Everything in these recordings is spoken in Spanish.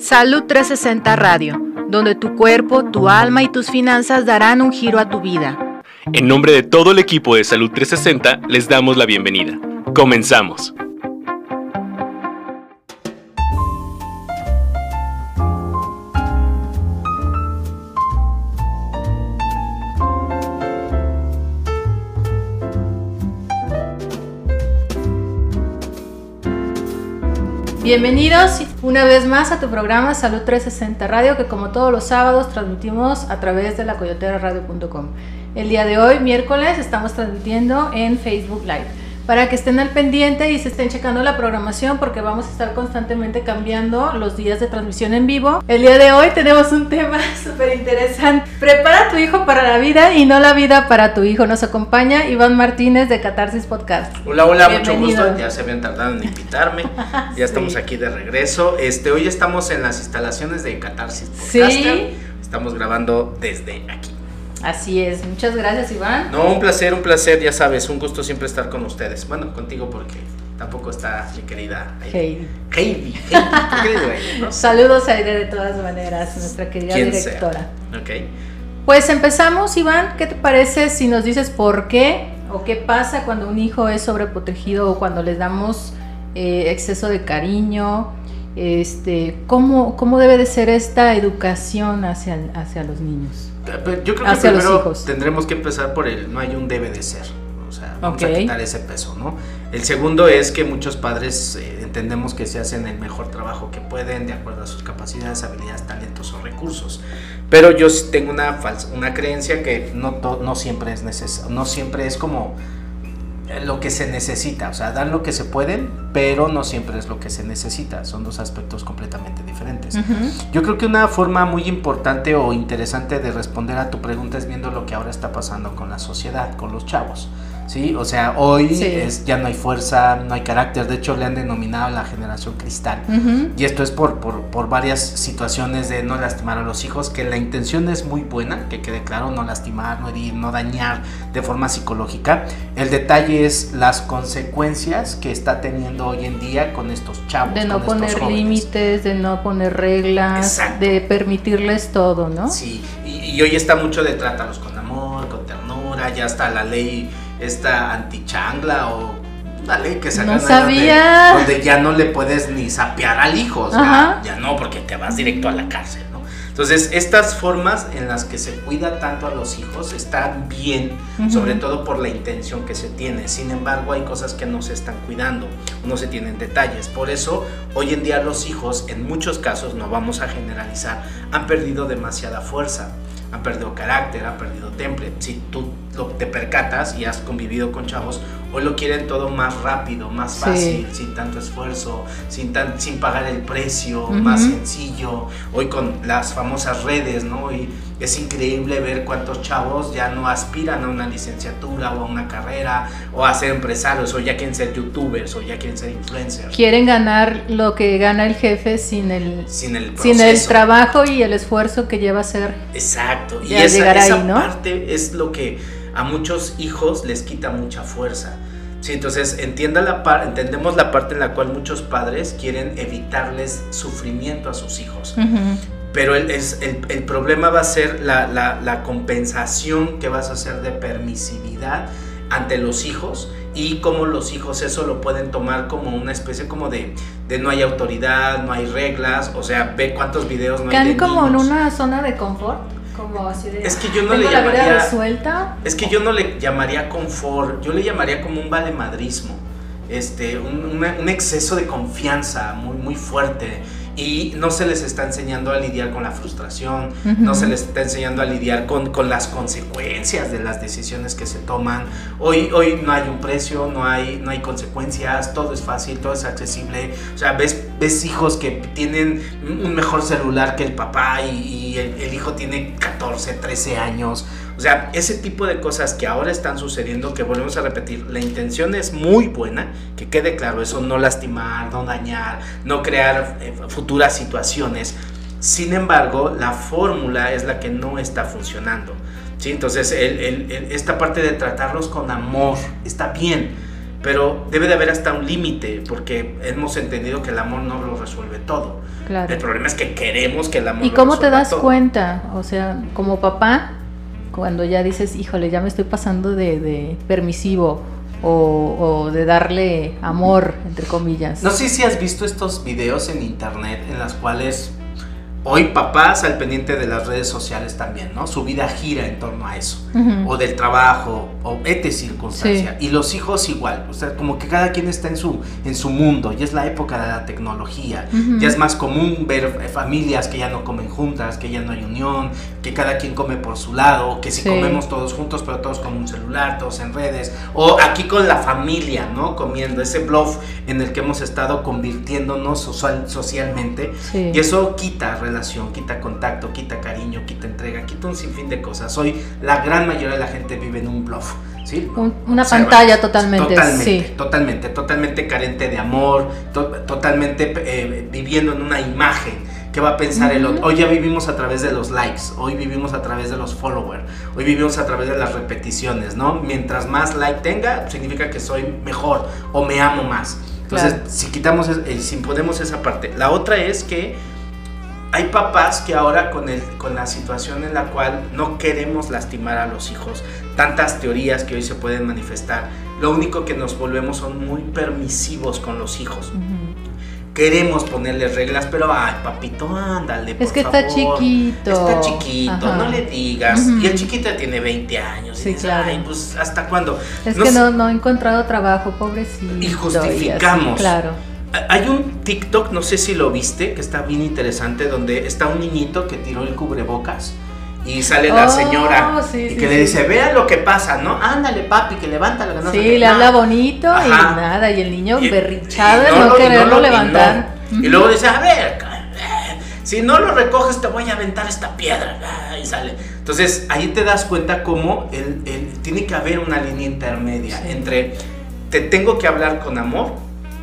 Salud 360 Radio, donde tu cuerpo, tu alma y tus finanzas darán un giro a tu vida. En nombre de todo el equipo de Salud 360, les damos la bienvenida. Comenzamos. Bienvenidos una vez más a tu programa Salud 360 Radio, que como todos los sábados transmitimos a través de la coyoteraradio.com. El día de hoy, miércoles, estamos transmitiendo en Facebook Live para que estén al pendiente y se estén checando la programación porque vamos a estar constantemente cambiando los días de transmisión en vivo. El día de hoy tenemos un tema súper interesante. Prepara a tu hijo para la vida y no la vida para tu hijo. Nos acompaña Iván Martínez de Catarsis Podcast. Hola, hola, mucho gusto. Ya se habían tardado en invitarme. Ya estamos aquí de regreso. Este, hoy estamos en las instalaciones de Catarsis Podcast. Sí. Estamos grabando desde aquí. Así es, muchas gracias Iván. No, un placer, un placer, ya sabes, un gusto siempre estar con ustedes. Bueno, contigo porque tampoco está mi querida Heidi. Heidi, Saludos a Aide de todas maneras, nuestra querida directora. Ok. Pues empezamos, Iván, ¿qué te parece si nos dices por qué o qué pasa cuando un hijo es sobreprotegido o cuando les damos eh, exceso de cariño? Este, ¿cómo, ¿Cómo debe de ser esta educación hacia, hacia los niños? Yo creo que primero tendremos que empezar por el no hay un debe de ser. O sea, vamos a quitar ese peso, ¿no? El segundo es que muchos padres eh, entendemos que se hacen el mejor trabajo que pueden de acuerdo a sus capacidades, habilidades, talentos o recursos. Pero yo tengo una falsa, una creencia que no, no siempre es necesario, no siempre es como lo que se necesita, o sea, dan lo que se pueden, pero no siempre es lo que se necesita, son dos aspectos completamente diferentes. Yo creo que una forma muy importante o interesante de responder a tu pregunta es viendo lo que ahora está pasando con la sociedad, con los chavos. ¿Sí? O sea, hoy es, ya no hay fuerza, no hay carácter, de hecho le han denominado la generación cristal. Y esto es por, por, por, varias situaciones de no lastimar a los hijos, que la intención es muy buena, que quede claro, no lastimar, no herir, no dañar de forma psicológica. El detalle es las consecuencias que está teniendo hoy en día con estos chavos. De no poner límites, de no poner reglas, de permitirles todo, ¿no? Sí, y, y hoy está mucho de trátalos con amor, con ternura, ya está la ley esta antichangla o una ley que se no sabía. Donde, ya no le puedes ni sapear al hijo, o sea, ya no, porque te vas directo a la cárcel, ¿no? Entonces, estas formas en las que se cuida tanto a los hijos están bien, sobre todo por la intención que se tiene. Sin embargo, hay cosas que no se están cuidando, no se tienen detalles. Por eso, hoy en día los hijos, en muchos casos, no vamos a generalizar, han perdido demasiada fuerza han perdido carácter, han perdido temple. Si tú te percatas y has convivido con chavos, hoy lo quieren todo más rápido, más fácil, sin tanto esfuerzo, sin, tan, sin pagar el precio, más sencillo. Hoy con las famosas redes, ¿no? Y es increíble ver cuántos chavos ya no aspiran a una licenciatura o a una carrera o a ser empresarios o ya quieren ser youtubers o ya quieren ser influencers. Quieren ganar lo que gana el jefe sin el, sin el, sin el trabajo y el esfuerzo que lleva a ser. Exacto. Y esa, esa parte es lo que a muchos hijos les quita mucha fuerza. Sí, entonces entienda la entendemos la parte en la cual muchos padres quieren evitarles sufrimiento a sus hijos. Pero el, es, el, problema va a ser la, la, compensación que vas a hacer de permisividad ante los hijos y cómo los hijos eso lo pueden tomar como una especie como de, de no hay autoridad, no hay reglas, o sea, ve cuántos videos no hay. como en una zona de confort es que yo no le llamaría es que yo no le llamaría confort yo le llamaría como un valemadrismo este un, un exceso de confianza muy muy fuerte y no se les está enseñando a lidiar con la frustración, no se les está enseñando a lidiar con, con, las consecuencias de las decisiones que se toman. Hoy, hoy no hay un precio, no hay, no hay consecuencias, todo es fácil, todo es accesible. O sea, ves, ves hijos que tienen un mejor celular que el papá y, el, el hijo tiene 14, 13 años. O sea, ese tipo de cosas que ahora están sucediendo, que volvemos a repetir, la intención es muy buena, que quede claro, eso no lastimar, no dañar, no crear eh, futuras situaciones. Sin embargo, la fórmula es la que no está funcionando. ¿sí? Entonces, esta parte de tratarlos con amor está bien pero debe de haber hasta un límite, porque hemos entendido que el amor no lo resuelve todo. Claro. El problema es que queremos que el amor ¿Y cómo te das cuenta? O sea, como papá, cuando ya dices, híjole, ya me estoy pasando de, permisivo o, o, de darle amor, entre comillas. No sé si has visto estos videos en internet en las cuales hoy papás al pendiente de las redes sociales también, ¿no? Su vida gira en torno a eso, o del trabajo, o este circunstancia. Y los hijos igual, o sea, como que cada quien está en su, en su mundo, y es la época de la tecnología, ya es más común ver familias que ya no comen juntas, que ya no hay unión, que cada quien come por su lado, que si comemos todos juntos, pero todos con un celular, todos en redes, o aquí con la familia, ¿no? Comiendo ese bluff en el que hemos estado convirtiéndonos socialmente, y eso quita relación, quita contacto, quita cariño, quita entrega, quita un sinfín de cosas. Hoy la gran mayoría de la gente vive en un bluff. ¿Sí? una pantalla totalmente. Totalmente, sí. totalmente, totalmente carente de amor, totalmente eh, viviendo en una imagen. ¿Qué va a pensar el otro? Hoy ya vivimos a través de los likes, hoy vivimos a través de los followers, hoy vivimos a través de las repeticiones, ¿no? Mientras más like tenga, significa que soy mejor o me amo más. Entonces, si quitamos, eh, si ponemos esa parte. La otra es que hay papás que ahora con, el, con la situación en la cual no queremos lastimar a los hijos, tantas teorías que hoy se pueden manifestar, lo único que nos volvemos son muy permisivos con los hijos. Queremos ponerle reglas, pero ay, papito, ándale. es que está chiquito. Está chiquito, no le digas. Y el chiquito tiene 20 años. Sí, claro. Ay, pues, ¿hasta cuándo? Es que no, no ha encontrado trabajo, pobrecito. Y justificamos. claro hay un TikTok, no sé si lo viste, que está bien interesante, donde está un niñito que tiró el cubrebocas y sale la oh, señora y que le dice, vea lo que pasa, ¿no? Ándale, papi, que levanta la no Sí, le habla bonito y nada, y el niño berrinchado de no, quererlo levantar. Y, luego dice, a ver, si no lo recoges te voy a aventar esta piedra. Y sale. Entonces ahí te das cuenta cómo el, tiene que haber una línea intermedia entre te tengo que hablar con amor,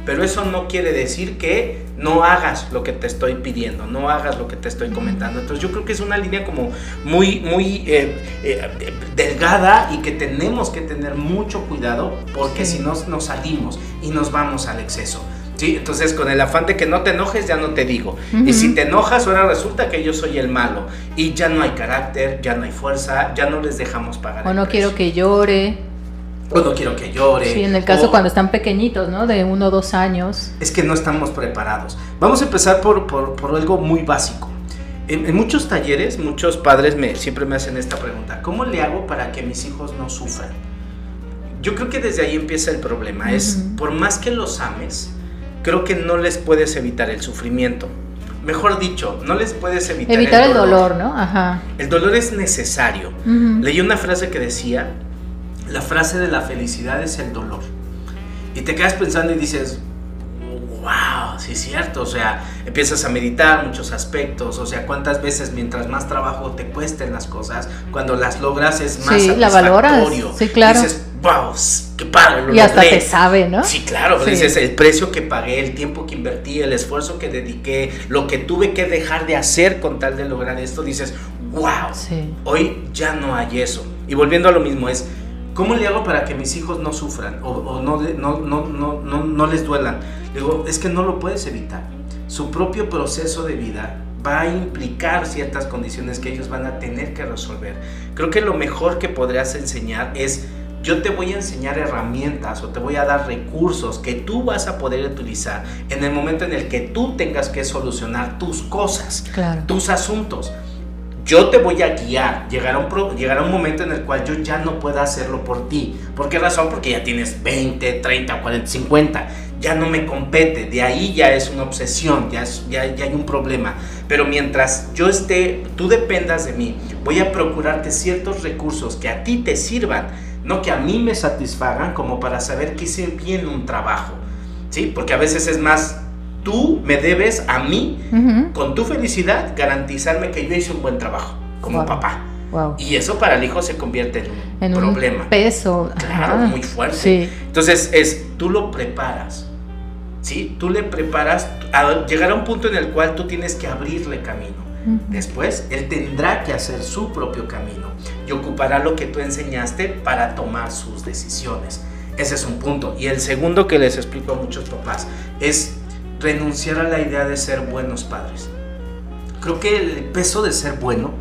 pero eso no quiere decir que no hagas lo que te estoy pidiendo, no hagas lo que te estoy comentando. Entonces yo creo que es una línea como muy, muy eh, eh, delgada y que tenemos que tener mucho cuidado porque si no nos salimos y nos vamos al exceso. ¿Sí? Entonces, con el afán de que no te enojes, ya no te digo. Y si te enojas, ahora resulta que yo soy el malo. Y ya no hay carácter, ya no hay fuerza, ya no les dejamos pagar. O no quiero que llore o no quiero que llore. Sí, en el caso cuando están pequeñitos, ¿no? De uno o dos años. Es que no estamos preparados. Vamos a empezar por, por, algo muy básico. En, muchos talleres, muchos padres me, siempre me hacen esta pregunta. ¿Cómo le hago para que mis hijos no sufran? Yo creo que desde ahí empieza el problema. Es, por más que los ames, creo que no les puedes evitar el sufrimiento. Mejor dicho, no les puedes evitar, evitar el, dolor. ¿no? Ajá. El dolor es necesario. Leí una frase que decía, la frase de la felicidad es el dolor. Y te quedas pensando y dices, wow, sí es cierto, o sea, empiezas a meditar muchos aspectos, o sea, cuántas veces mientras más trabajo te cuesten las cosas, cuando las logras es más sí, la valoras, sí, claro. dices, wow, qué padre, lo Y hasta te sabe, ¿no? Sí, claro, dices, el precio que pagué, el tiempo que invertí, el esfuerzo que dediqué, lo que tuve que dejar de hacer con tal de lograr esto, dices, wow, hoy ya no hay eso. Y volviendo a lo mismo, es ¿Cómo le hago para que mis hijos no sufran o, no, no, no, no, les duelan? Digo, es que no lo puedes evitar. Su propio proceso de vida va a implicar ciertas condiciones que ellos van a tener que resolver. Creo que lo mejor que podrías enseñar es, yo te voy a enseñar herramientas o te voy a dar recursos que tú vas a poder utilizar en el momento en el que tú tengas que solucionar tus cosas, tus asuntos yo te voy a guiar. Llegará un, llegará un momento en el cual yo ya no pueda hacerlo por ti. ¿Por qué razón? Porque ya tienes 20, 30, 40, 50. Ya no me compete. De ahí ya es una obsesión, ya, ya, hay un problema. Pero mientras yo esté, tú dependas de mí, voy a procurarte ciertos recursos que a ti te sirvan, no que a mí me satisfagan como para saber que hice bien un trabajo. ¿Sí? Porque a veces es más tú me debes a mí, con tu felicidad, garantizarme que yo hice un buen trabajo como papá. Y eso para el hijo se convierte en un problema. Un peso. Claro, muy fuerte. Entonces es, tú lo preparas. ¿Sí? Tú le preparas a llegar a un punto en el cual tú tienes que abrirle camino. Después, él tendrá que hacer su propio camino y ocupará lo que tú enseñaste para tomar sus decisiones. Ese es un punto. Y el segundo que les explico a muchos papás es renunciar a la idea de ser buenos padres. Creo que el peso de ser bueno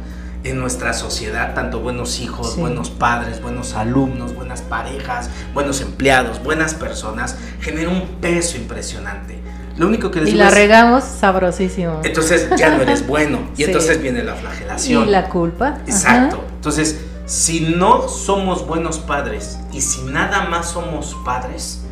en nuestra sociedad, tanto buenos hijos, buenos padres, buenos alumnos, buenas parejas, buenos empleados, buenas personas, genera un peso impresionante. Lo único que les Y la regamos sabrosísimo. Entonces ya no eres bueno. Y entonces viene la flagelación. Y la culpa. Exacto. Entonces, si no somos buenos padres y si nada más somos padres,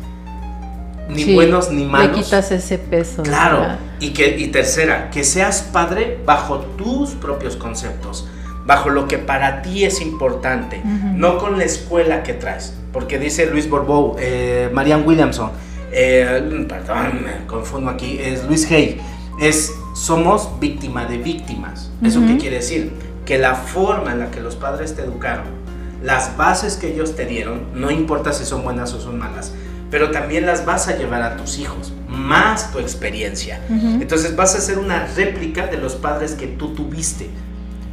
ni buenos ni malos. Le quitas ese peso. Claro. Y, que, y tercera, que seas padre bajo tus propios conceptos, bajo lo que para ti es importante, no con la escuela que traes. Porque dice Luis Borbou, eh, Marianne Williamson, eh, perdón, me confundo aquí, es Luis Hay, es somos víctima de víctimas. ¿Eso qué quiere decir? Que la forma en la que los padres te educaron, las bases que ellos te dieron, no importa si son buenas o son malas, pero también las vas a llevar a tus hijos, más tu experiencia. Entonces vas a ser una réplica de los padres que tú tuviste.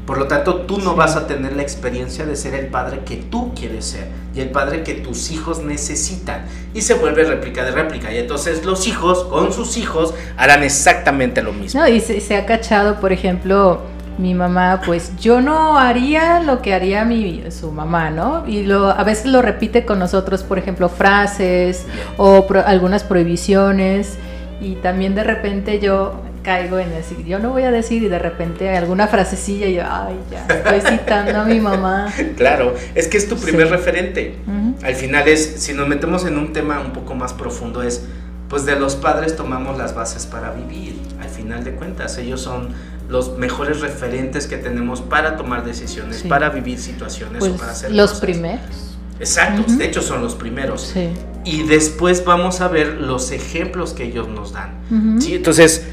Por lo tanto, tú no vas a tener la experiencia de ser el padre que tú quieres ser y el padre que tus hijos necesitan. Y se vuelve réplica de réplica. Y entonces los hijos con sus hijos harán exactamente lo mismo. No, y se, ha cachado, por ejemplo, mi mamá, pues yo no haría lo que haría mi, su mamá, ¿no? Y lo, a veces lo repite con nosotros, por ejemplo, frases o algunas prohibiciones. Y también de repente yo caigo en decir, yo no voy a decir y de repente alguna frasecilla y yo, ay, ya, estoy citando a mi mamá. Claro, es que es tu primer referente. Al final es, si nos metemos en un tema un poco más profundo, es, pues de los padres tomamos las bases para vivir. Al final de cuentas, ellos son los mejores referentes que tenemos para tomar decisiones, para vivir situaciones o pues, para hacer los primeros. Exacto, de hecho son los primeros. Y después vamos a ver los ejemplos que ellos nos dan. ¿sí? Entonces,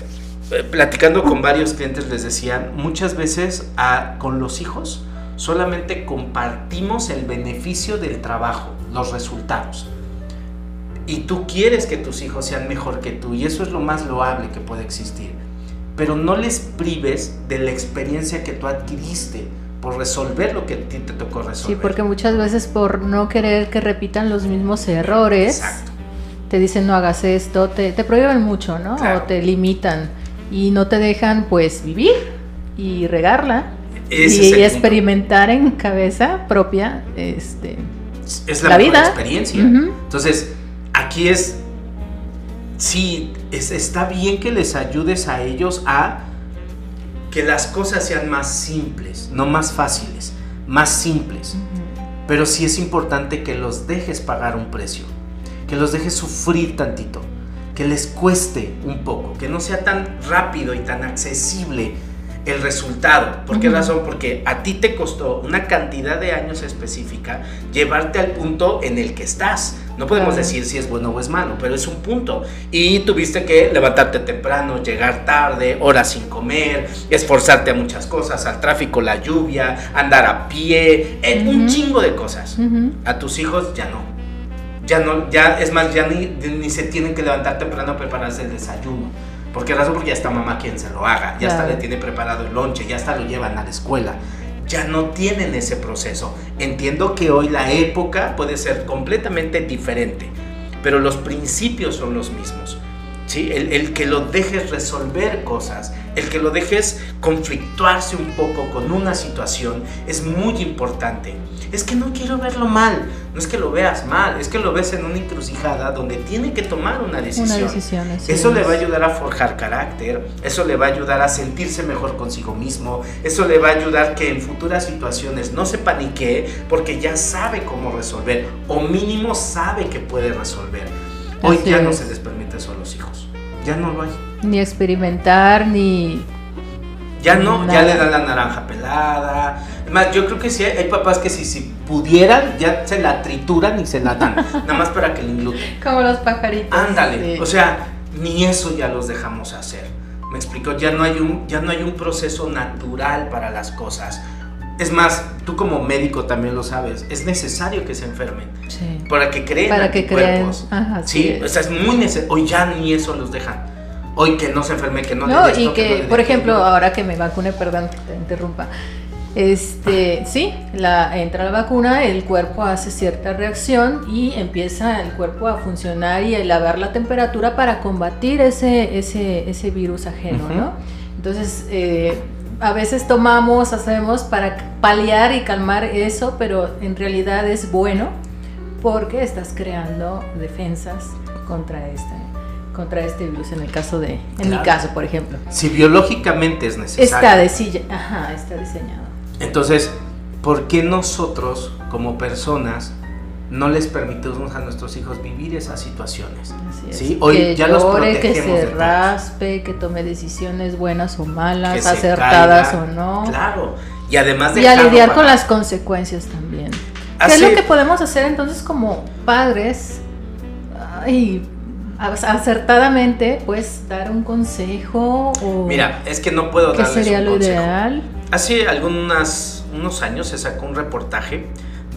eh, platicando con varios clientes les decían, muchas veces con los hijos solamente compartimos el beneficio del trabajo, los resultados. Y tú quieres que tus hijos sean mejor que tú y eso es lo más loable que puede existir. Pero no les prives de la experiencia que tú adquiriste por resolver lo que a ti te tocó resolver. Sí, porque muchas veces por no querer que repitan los mismos errores, te dicen no hagas esto, te, te prohíben mucho, ¿no? O te limitan y no te dejan pues vivir y regarla y experimentar en cabeza propia este es la, vida. experiencia. Entonces aquí es sí es, está bien que les ayudes a ellos a que las cosas sean más simples no más fáciles más simples pero sí es importante que los dejes pagar un precio que los dejes sufrir tantito que les cueste un poco, que no sea tan rápido y tan accesible el resultado. ¿Por qué razón? Porque a ti te costó una cantidad de años específica llevarte al punto en el que estás. No podemos decir si es bueno o es malo, pero es un punto. Y tuviste que levantarte temprano, llegar tarde, horas sin comer, esforzarte a muchas cosas, al tráfico, la lluvia, andar a pie, en un chingo de cosas. A tus hijos ya no ya no, ya es más, ya ni, ni se tienen que levantar temprano a prepararse el desayuno. Porque razón porque ya está mamá quien se lo haga, ya está le tiene preparado el lonche, ya está lo llevan a la escuela. Ya no tienen ese proceso. Entiendo que hoy la época puede ser completamente diferente, pero los principios son los mismos. ¿Sí? El, el, que lo dejes resolver cosas, el que lo dejes conflictuarse un poco con una situación es muy importante. Es que no quiero verlo mal, no es que lo veas mal, es que lo ves en una encrucijada donde tiene que tomar una decisión. Una decisión eso le va a ayudar a forjar carácter, eso le va a ayudar a sentirse mejor consigo mismo, eso le va a ayudar que en futuras situaciones no se panique porque ya sabe cómo resolver o mínimo sabe que puede resolver. Hoy ya no se les permite eso a los hijos, ya no lo hay. Ni experimentar, ni... Ya no, ya le dan la naranja pelada. Más, yo creo que sí hay papás que si, si pudieran, ya se la trituran y se la dan. nada más para que le ingluten. Como los pajaritos. Ándale. O sea, ni eso ya los dejamos hacer. Me explico, ya no hay un, ya no hay un proceso natural para las cosas. Es más, tú como médico también lo sabes, es necesario que se enfermen sí. para que creen para que cuerpos. Ajá, sí, o sea, es muy necesario. Hoy ya ni eso los dejan. Hoy que no se enferme, que no No, y que, por ejemplo, ahora que me vacune, perdón, te interrumpa. este, sí, la, entra la vacuna, el cuerpo hace cierta reacción y empieza el cuerpo a funcionar y a elevar la temperatura para combatir ese, ese, ese virus ajeno, ¿no? Entonces, eh, a veces tomamos, hacemos para paliar y calmar eso, pero en realidad es bueno porque estás creando defensas contra este, contra este virus en el caso de, en mi caso, por ejemplo. Si biológicamente es necesario. Está, ajá, está diseñado. Entonces, ¿por qué nosotros como personas no les permitimos a nuestros hijos vivir esas situaciones. ¿sí? Hoy que ya llore, que se raspe, que tome decisiones buenas o malas, acertadas o no. Claro. Y además de... Y a lidiar con las consecuencias también. ¿Qué es lo que podemos hacer entonces como padres? Ay, acertadamente, pues dar un consejo o... Mira, es que no puedo ¿Qué sería lo ideal? Hace algunos unos años se sacó un reportaje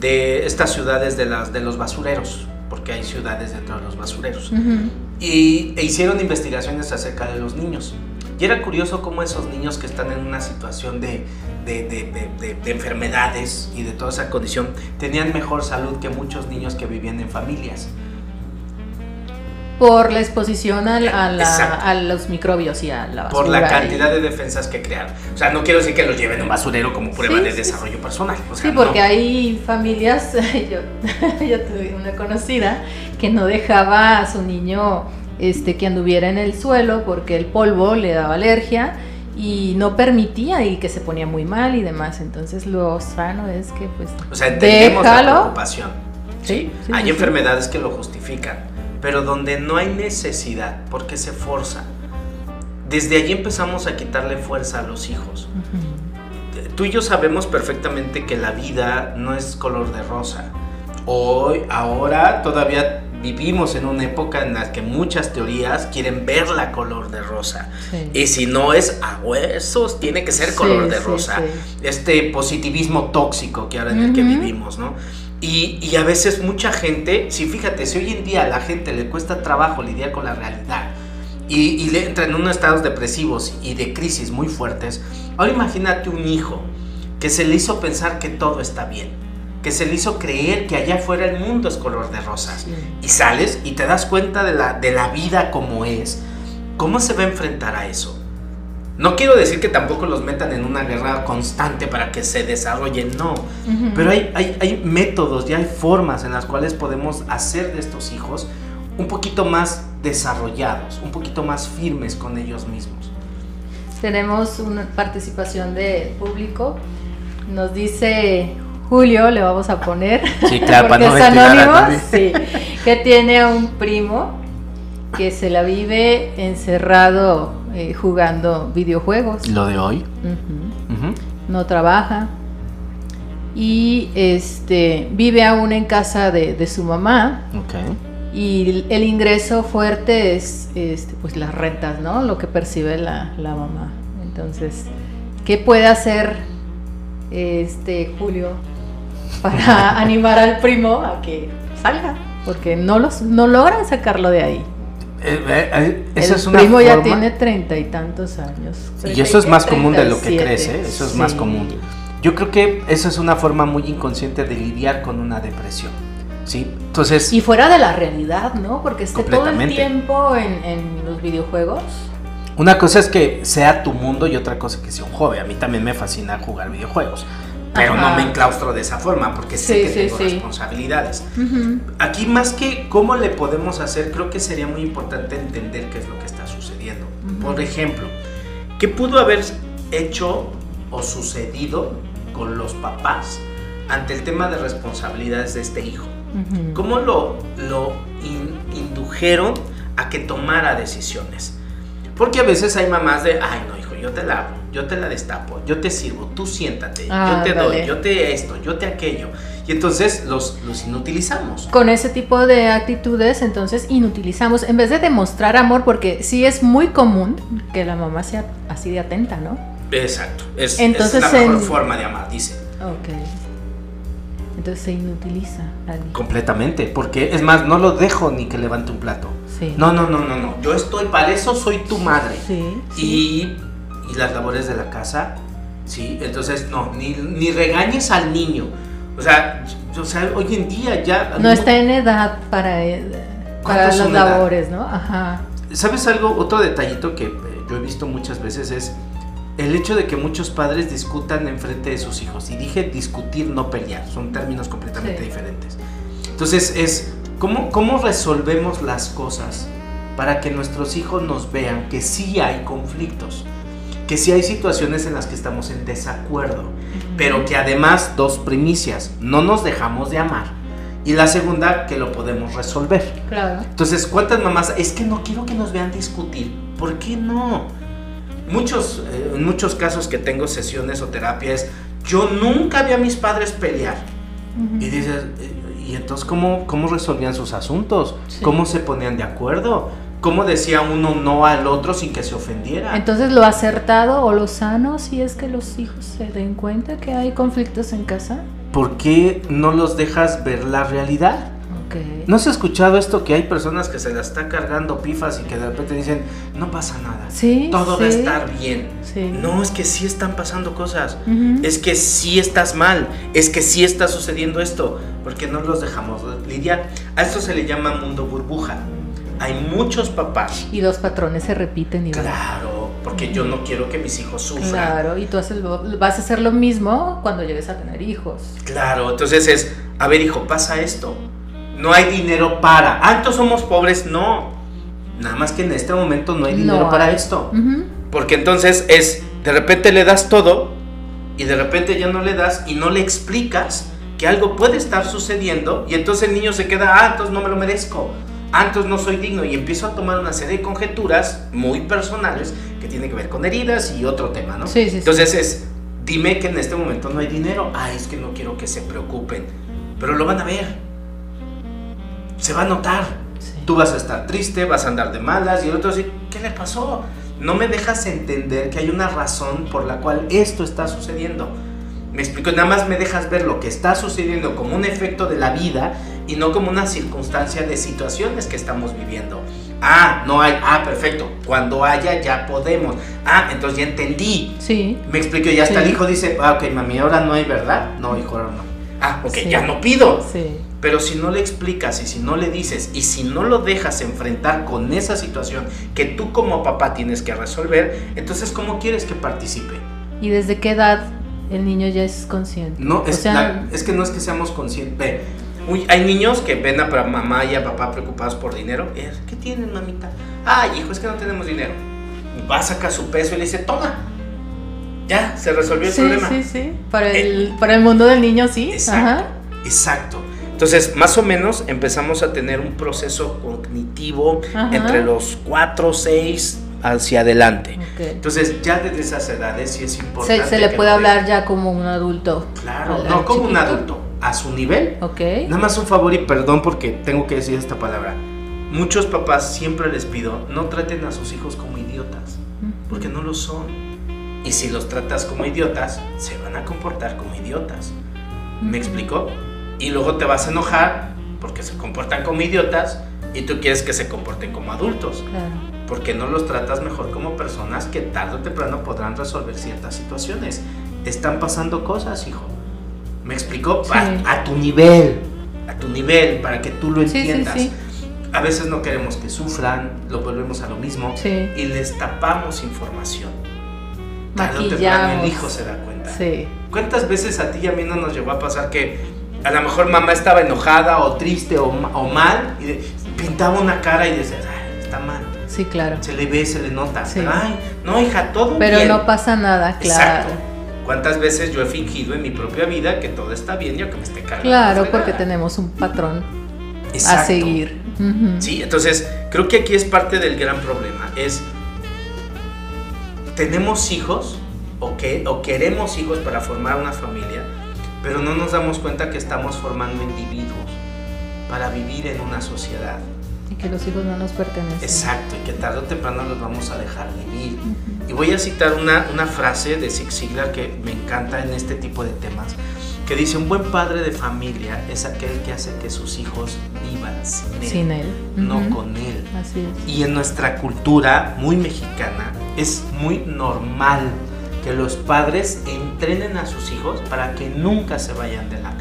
de estas ciudades de, las, de los basureros, porque hay ciudades dentro de los basureros. y, e hicieron investigaciones acerca de los niños. Y era curioso cómo esos niños que están en una situación de, de, de, de, enfermedades y de toda esa condición tenían mejor salud que muchos niños que vivían en familias por la exposición a, a, los microbios y a la basura. Por la cantidad de defensas que crearon. O sea, no quiero decir que los lleven a un basurero como prueba de desarrollo personal. sí, porque hay familias, yo, yo tuve una conocida que no dejaba a su niño este, que anduviera en el suelo porque el polvo le daba alergia y no permitía y que se ponía muy mal y demás. Entonces lo sano es que pues... O sea, entendemos la preocupación. Sí, hay enfermedades que lo justifican pero donde no hay necesidad, porque se forza. Desde allí empezamos a quitarle fuerza a los hijos. Tú y yo sabemos perfectamente que la vida no es color de rosa. Hoy, ahora, todavía vivimos en una época en la que muchas teorías quieren ver la color de rosa. Y si no es a huesos, tiene que ser color de rosa. Este positivismo tóxico que ahora en el que vivimos, ¿no? Y, a veces mucha gente, si fíjate, si hoy en día a la gente le cuesta trabajo lidiar con la realidad y, le entra en unos estados depresivos y de crisis muy fuertes, ahora imagínate un hijo que se le hizo pensar que todo está bien, que se le hizo creer que allá afuera el mundo es color de rosas. Y sales y te das cuenta de la, de la vida como es. ¿Cómo se va a enfrentar a eso? No quiero decir que tampoco los metan en una guerra constante para que se desarrollen, no. Pero hay, hay, métodos y hay formas en las cuales podemos hacer de estos hijos un poquito más desarrollados, un poquito más firmes con ellos mismos. Tenemos una participación de público. Nos dice Julio, le vamos a poner, sí, claro, porque es anónimo, sí, que tiene a un primo que se la vive encerrado eh, jugando videojuegos. Lo de hoy. No trabaja. Y este vive aún en casa de, su mamá. Y el ingreso fuerte es este, pues las rentas, ¿no? Lo que percibe la, la mamá. Entonces, ¿qué puede hacer este Julio para animar al primo a que salga? Porque no, los, no logran sacarlo de ahí. Eh, eh, eh, el es una primo ya tiene treinta y tantos años. Y eso es más común de lo que crees, eso es más común. Yo creo que eso es una forma muy inconsciente de lidiar con una depresión. ¿sí? Entonces, y fuera de la realidad, ¿no? Porque esté todo el tiempo en, en los videojuegos. Una cosa es que sea tu mundo y otra cosa es que sea un hobby. A mí también me fascina jugar videojuegos pero no me enclaustro de esa forma porque sé que tengo responsabilidades. Aquí más que cómo le podemos hacer, creo que sería muy importante entender qué es lo que está sucediendo. Por ejemplo, ¿qué pudo haber hecho o sucedido con los papás ante el tema de responsabilidades de este hijo? ¿Cómo lo, lo indujeron a que tomara decisiones? Porque a veces hay mamás de, ay no hijo, yo te lavo, yo te la destapo, yo te sirvo, tú siéntate, yo te doy, yo te esto, yo te aquello. Y entonces los, los inutilizamos. Con ese tipo de actitudes, entonces inutilizamos, en vez de demostrar amor, porque sí es muy común que la mamá sea así de atenta, ¿no? Exacto, es, entonces, es la mejor forma de amar, dice. Ok. Entonces se inutiliza. Completamente, porque es más, no lo dejo ni que levante un plato. Sí. No, no, no, no, no. Yo estoy para eso, soy tu madre. Sí. Y y las labores de la casa Sí, entonces no, ni, ni regañes al niño. O sea, o sea, hoy en día ya... No está en edad para, eh, para las labores, ¿no? Ajá. ¿Sabes algo? Otro detallito que eh, yo he visto muchas veces es el hecho de que muchos padres discutan en frente de sus hijos. Y dije discutir, no pelear, son términos completamente diferentes. Entonces es, ¿cómo, ¿cómo resolvemos las cosas para que nuestros hijos nos vean que sí hay conflictos? Que sí hay situaciones en las que estamos en desacuerdo, pero que además, dos primicias, no nos dejamos de amar. Y la segunda, que lo podemos resolver. Claro. Entonces, ¿cuántas mamás? Es que no quiero que nos vean discutir. ¿Por qué no? muchos, eh, en muchos casos que tengo sesiones o terapias, yo nunca vi a mis padres pelear. Y dices, eh, ¿y entonces cómo, cómo resolvían sus asuntos? ¿Cómo se ponían de acuerdo? ¿Cómo decía uno no al otro sin que se ofendiera? Entonces, lo acertado o lo sano, si es que los hijos se den cuenta que hay conflictos en casa. ¿Por qué no los dejas ver la realidad? ¿No has escuchado esto que hay personas que se la está cargando pifas y que de repente dicen, no pasa nada, sí, todo va a estar bien? No, es que sí están pasando cosas, es que sí estás mal, es que sí está sucediendo esto, porque no los dejamos. Lidia, a esto se le llama mundo burbuja. Hay muchos papás. Y los patrones se repiten. Y claro, porque yo no quiero que mis hijos sufran. Claro, y tú vas a hacer lo mismo cuando llegues a tener hijos. Claro, entonces es, a ver hijo, pasa esto no hay dinero para. Ah, somos pobres. No. Nada más que en este momento no hay dinero para esto. Porque entonces es, de repente le das todo y de repente ya no le das y no le explicas que algo puede estar sucediendo y entonces el niño se queda, ah, entonces no me lo merezco. Ah, entonces no soy digno y empiezo a tomar una serie de conjeturas muy personales que tienen que ver con heridas y otro tema, ¿no? Sí, sí, entonces es, dime que en este momento no hay dinero. Ah, es que no quiero que se preocupen. Pero lo van a ver se va a notar. Tú vas a estar triste, vas a andar de malas y el otro así, ¿qué le pasó? No me dejas entender que hay una razón por la cual esto está sucediendo. Me explico, nada más me dejas ver lo que está sucediendo como un efecto de la vida y no como una circunstancia de situaciones que estamos viviendo. Ah, no hay. Ah, perfecto. Cuando haya, ya podemos. Ah, entonces ya entendí. Sí. Me explico, y hasta el hijo dice, ah, ok, mami, ahora no hay verdad. No, hijo, ahora no. Ah, ok, ya no pido. Sí. Pero si no le explicas y si no le dices y si no lo dejas enfrentar con esa situación que tú como papá tienes que resolver, entonces ¿cómo quieres que participe? ¿Y desde qué edad el niño ya es consciente? No, es, es que no es que seamos conscientes. hay niños que ven a mamá y a papá preocupados por dinero. ¿Qué tienen, mamita? Ay, hijo, es que no tenemos dinero. Va a sacar su peso y le dice, toma. Ya, se resolvió el problema. Sí, sí, Para el, eh, para el mundo del niño, sí. Exacto. Exacto. Entonces, más o menos empezamos a tener un proceso cognitivo entre los 4, 6 hacia adelante. Entonces, ya desde esas edades sí es importante. Se, le puede hablar ya como un adulto. Claro, no como un adulto, a su nivel. Ok. Nada más un favor y perdón porque tengo que decir esta palabra. Muchos papás siempre les pido, no traten a sus hijos como idiotas, porque no lo son. Y si los tratas como idiotas, se van a comportar como idiotas. ¿Me explico? y luego te vas a enojar porque se comportan como idiotas y tú quieres que se comporten como adultos. Porque no los tratas mejor como personas que tarde o temprano podrán resolver ciertas situaciones. Están pasando cosas, hijo. ¿Me explico? A, tu nivel, a tu nivel, para que tú lo entiendas. a veces no queremos que sufran, lo volvemos a lo mismo y les tapamos información. Tarde o temprano el hijo se da cuenta. ¿Cuántas veces a ti y a mí no nos llevó a pasar que a lo mejor mamá estaba enojada o triste o, mal y pintaba una cara y decía, está mal. Sí, claro. Se le ve, se le nota. Ay, no, hija, todo Pero no pasa nada, claro. Exacto. ¿Cuántas veces yo he fingido en mi propia vida que todo está bien y que me esté cargando? Claro, porque tenemos un patrón a seguir. Sí, entonces creo que aquí es parte del gran problema. Es, tenemos hijos o, que, o queremos hijos para formar una familia, pero no nos damos cuenta que estamos formando individuos para vivir en una sociedad. Y que los hijos no nos pertenecen. Exacto, y que tarde o temprano los vamos a dejar vivir. Y voy a citar una, una frase de Zig Ziglar que me encanta en este tipo de temas, que dice, un buen padre de familia es aquel que hace que sus hijos vivan sin él, sin él. no con él. Así es. Y en nuestra cultura muy mexicana es muy normal que los padres entrenen a sus hijos para que nunca se vayan de la.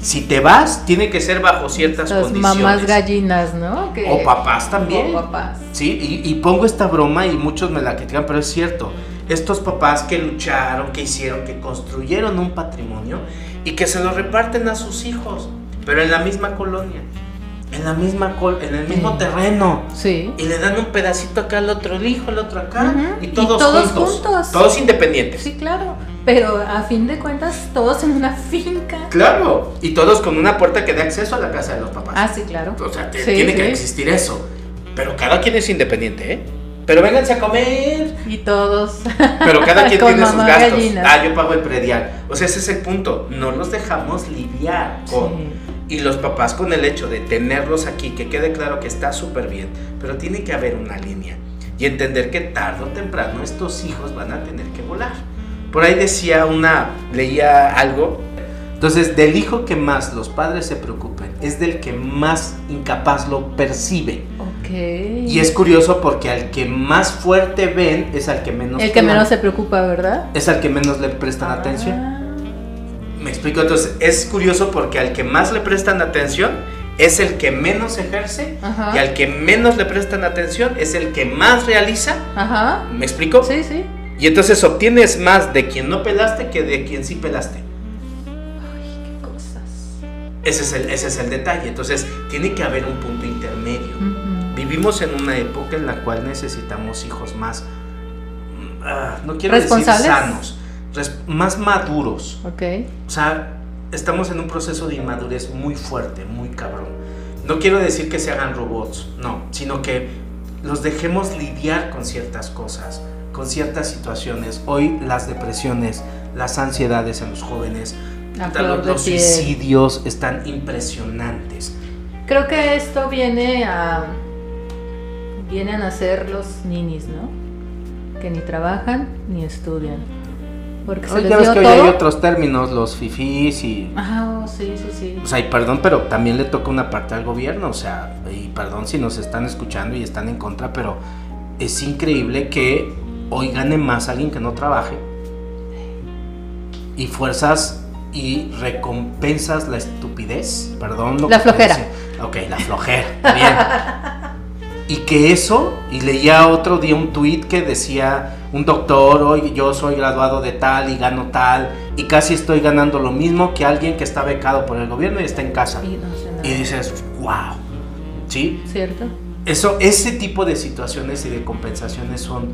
Si te vas, tiene que ser bajo ciertas Las condiciones. Mamás gallinas, ¿no? O papás también. O papás. Sí, y, pongo esta broma y muchos me la critican, pero es cierto. Estos papás que lucharon, que hicieron, que construyeron un patrimonio y que se lo reparten a sus hijos, pero en la misma colonia en la misma en el mismo terreno. Sí. Y le dan un pedacito acá al otro el hijo, al otro acá, y, todos juntos, Todos independientes. Sí, claro. Pero a fin de cuentas, todos en una finca. Claro. Y todos con una puerta que dé acceso a la casa de los papás. Ah, sí, claro. O sea, tiene que existir eso. Pero cada quien es independiente, ¿eh? Pero vénganse a comer. Y todos. Pero cada quien tiene sus gastos. Ah, yo pago el predial. O sea, ese es el punto. No los dejamos lidiar con y los papás con el hecho de tenerlos aquí, que quede claro que está súper bien, pero tiene que haber una línea y entender que tarde o temprano estos hijos van a tener que volar. Por ahí decía una, leía algo. Entonces, del hijo que más los padres se preocupen es del que más incapaz lo percibe. Okay. Y es curioso porque al que más fuerte ven es al que menos. El que menos se preocupa, ¿verdad? Es al que menos le prestan ah. atención. Me explico, entonces es curioso porque al que más le prestan atención es el que menos ejerce y al que menos le prestan atención es el que más realiza. Ajá. ¿Me explico? Sí, sí. Y entonces obtienes más de quien no pelaste que de quien sí pelaste. Ay, qué cosas. Ese es el, ese es el detalle. Entonces tiene que haber un punto intermedio. Vivimos en una época en la cual necesitamos hijos más, ah, no quiero decir sanos, más maduros. Ok. O sea, estamos en un proceso de inmadurez muy fuerte, muy cabrón. No quiero decir que se hagan robots, no, sino que los dejemos lidiar con ciertas cosas, con ciertas situaciones. Hoy las depresiones, las ansiedades en los jóvenes, los, los suicidios están impresionantes. Creo que esto viene a vienen a ser los ninis, ¿no? Que ni trabajan ni estudian porque se ya ves que hoy hay otros términos, los fifís y. Ah, sí, sí, sí. O sea, y perdón, pero también le toca una parte al gobierno. O sea, y perdón si nos están escuchando y están en contra, pero es increíble que hoy gane más alguien que no trabaje. Y fuerzas y recompensas la estupidez, perdón. la flojera. Ok, la flojera, bien. y que eso, y leía otro día un tweet que decía un doctor, hoy yo soy graduado de tal y gano tal, y casi estoy ganando lo mismo que alguien que está becado por el gobierno y está en casa. Y, dices, wow, ¿sí? Cierto. Eso, ese tipo de situaciones y de compensaciones son,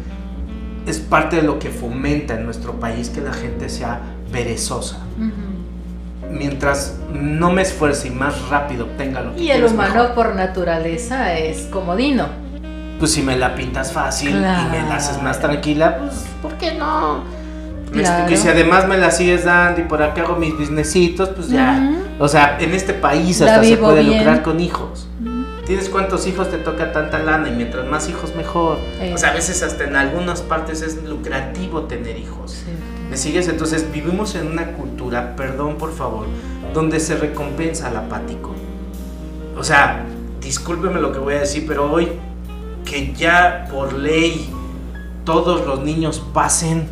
es parte de lo que fomenta en nuestro país que la gente sea perezosa mientras no me esfuerce y más rápido obtenga lo que Y el humano por naturaleza es comodino. Pues si me la pintas fácil y me la haces más tranquila, pues ¿por qué no? Y si además me la sigues dando y por acá hago mis businessitos, pues ya. O sea, en este país hasta se puede lucrar con hijos. Tienes cuántos hijos te toca tanta lana y mientras más hijos mejor. O sea, a veces hasta en algunas partes es lucrativo tener hijos. Sí. ¿Me sigues? Entonces vivimos en una cultura, perdón por favor, donde se recompensa al apático. O sea, discúlpeme lo que voy a decir, pero hoy que ya por ley todos los niños pasen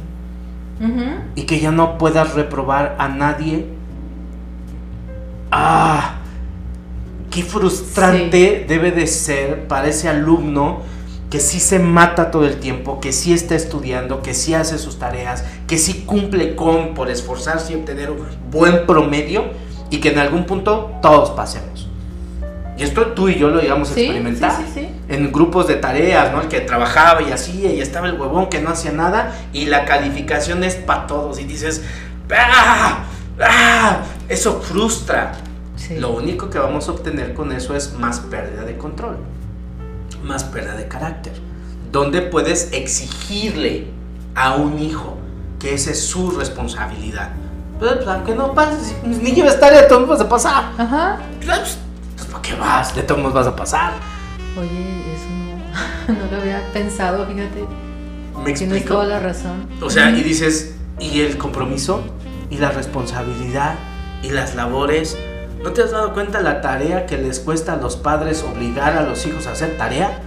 y que ya no puedas reprobar a nadie. Ah, qué frustrante debe de ser para ese alumno que sí se mata todo el tiempo, que sí está estudiando, que sí hace sus tareas, que sí cumple con por esforzarse y obtener un buen promedio y que en algún punto todos pasemos. Y esto tú y yo lo íbamos a experimentar en grupos de tareas, ¿no? El que trabajaba y hacía y estaba el huevón que no hacía nada y la calificación es para todos y dices, ¡ah! ¡ah! Eso frustra. Lo único que vamos a obtener con eso es más pérdida de control más pérdida de carácter. Donde puedes exigirle a un hijo que esa es su responsabilidad. Pues, pues aunque no pases, ni lleves tarea, de todos vas a pasar. Ajá. Pues, pues ¿para qué vas? De todos vas a pasar. Oye, eso no, lo había pensado, fíjate. Me explico. Tienes toda la razón. O sea, y dices, ¿y el compromiso? ¿Y la responsabilidad? ¿Y las labores? ¿No te has dado cuenta la tarea que les cuesta a los padres obligar a los hijos a hacer tarea?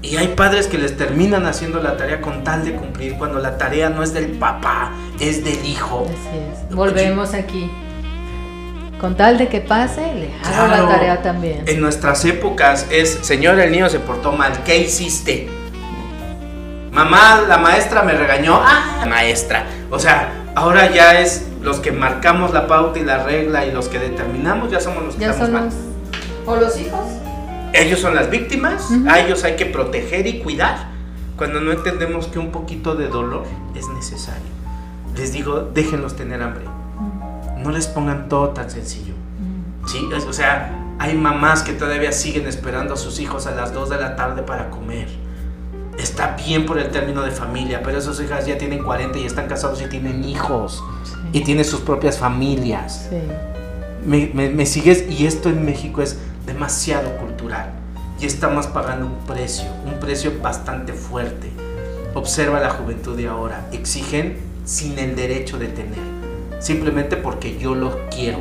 Y hay padres que les terminan haciendo la tarea con tal de cumplir cuando la tarea no es del papá, es del hijo. Así es. Volvemos aquí. Con tal de que pase, le hago la tarea también. En nuestras épocas es, señor, el niño se portó mal, ¿qué hiciste? Mamá, la maestra me regañó. Ah, maestra. O sea, ahora ya es los que marcamos la pauta y la regla y los que determinamos, ya somos los que ya estamos mal. ¿O los hijos? ellos son las víctimas, a ellos hay que proteger y cuidar, cuando no entendemos que un poquito de dolor es necesario. Les digo, déjenlos tener hambre. No les pongan todo tan sencillo. ¿Sí? O sea, hay mamás que todavía siguen esperando a sus hijos a las 2 de la tarde para comer. Está bien por el término de familia, pero esas hijas ya tienen 40 y están casados y tienen hijos. Y tienen sus propias familias. Sí. Me, me sigues y esto en México es demasiado cultural y estamos pagando un precio, un precio bastante fuerte. Observa la juventud de ahora, exigen sin el derecho de tener, simplemente porque yo los quiero.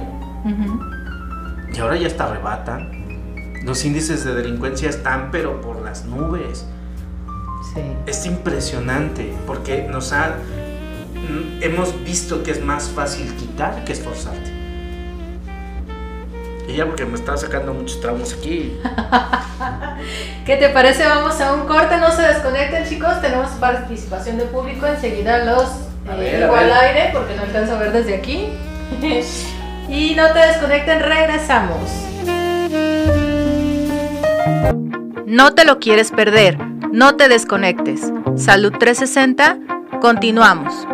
Y ahora ya está arrebatan. Los índices de delincuencia están pero por las nubes. Es impresionante porque nos ha, hemos visto que es más fácil quitar que esforzarte. Y ya porque me está sacando muchos tramos aquí. ¿Qué te parece? Vamos a un corte, no se desconecten chicos, tenemos participación de público, enseguida los eh, al aire porque no alcanzo a ver desde aquí. y no te desconecten, regresamos. No te lo quieres perder, no te desconectes. Salud 360, continuamos.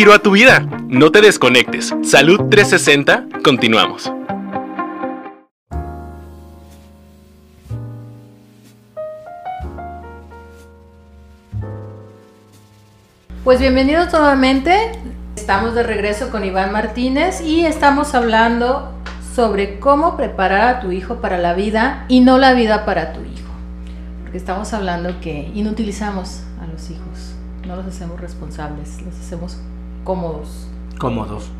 Giro a tu vida. No te desconectes. Salud 360, continuamos. Pues bienvenidos nuevamente. Estamos de regreso con Iván Martínez y estamos hablando sobre cómo preparar a tu hijo para la vida y no la vida para tu hijo. Porque estamos hablando que inutilizamos a los hijos, no los hacemos responsables, los hacemos cómodos. Cómodos.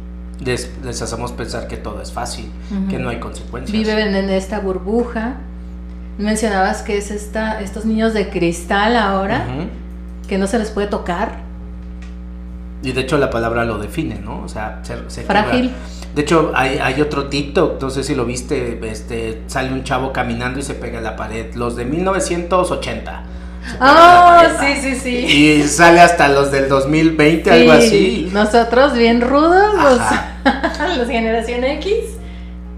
Les, hacemos pensar que todo es fácil, que no hay consecuencias. Viven en esta burbuja. Mencionabas que es esta, estos niños de cristal ahora, que no se les puede tocar y de hecho la palabra lo define, ¿no? O sea, se, Frágil. De hecho, hay, hay, otro TikTok, no sé si lo viste, este, sale un chavo caminando y se pega en la pared. Los de 1980. Oh, sí, sí, sí. Y sale hasta los del 2020, algo así. Nosotros bien rudos, los, los generación X.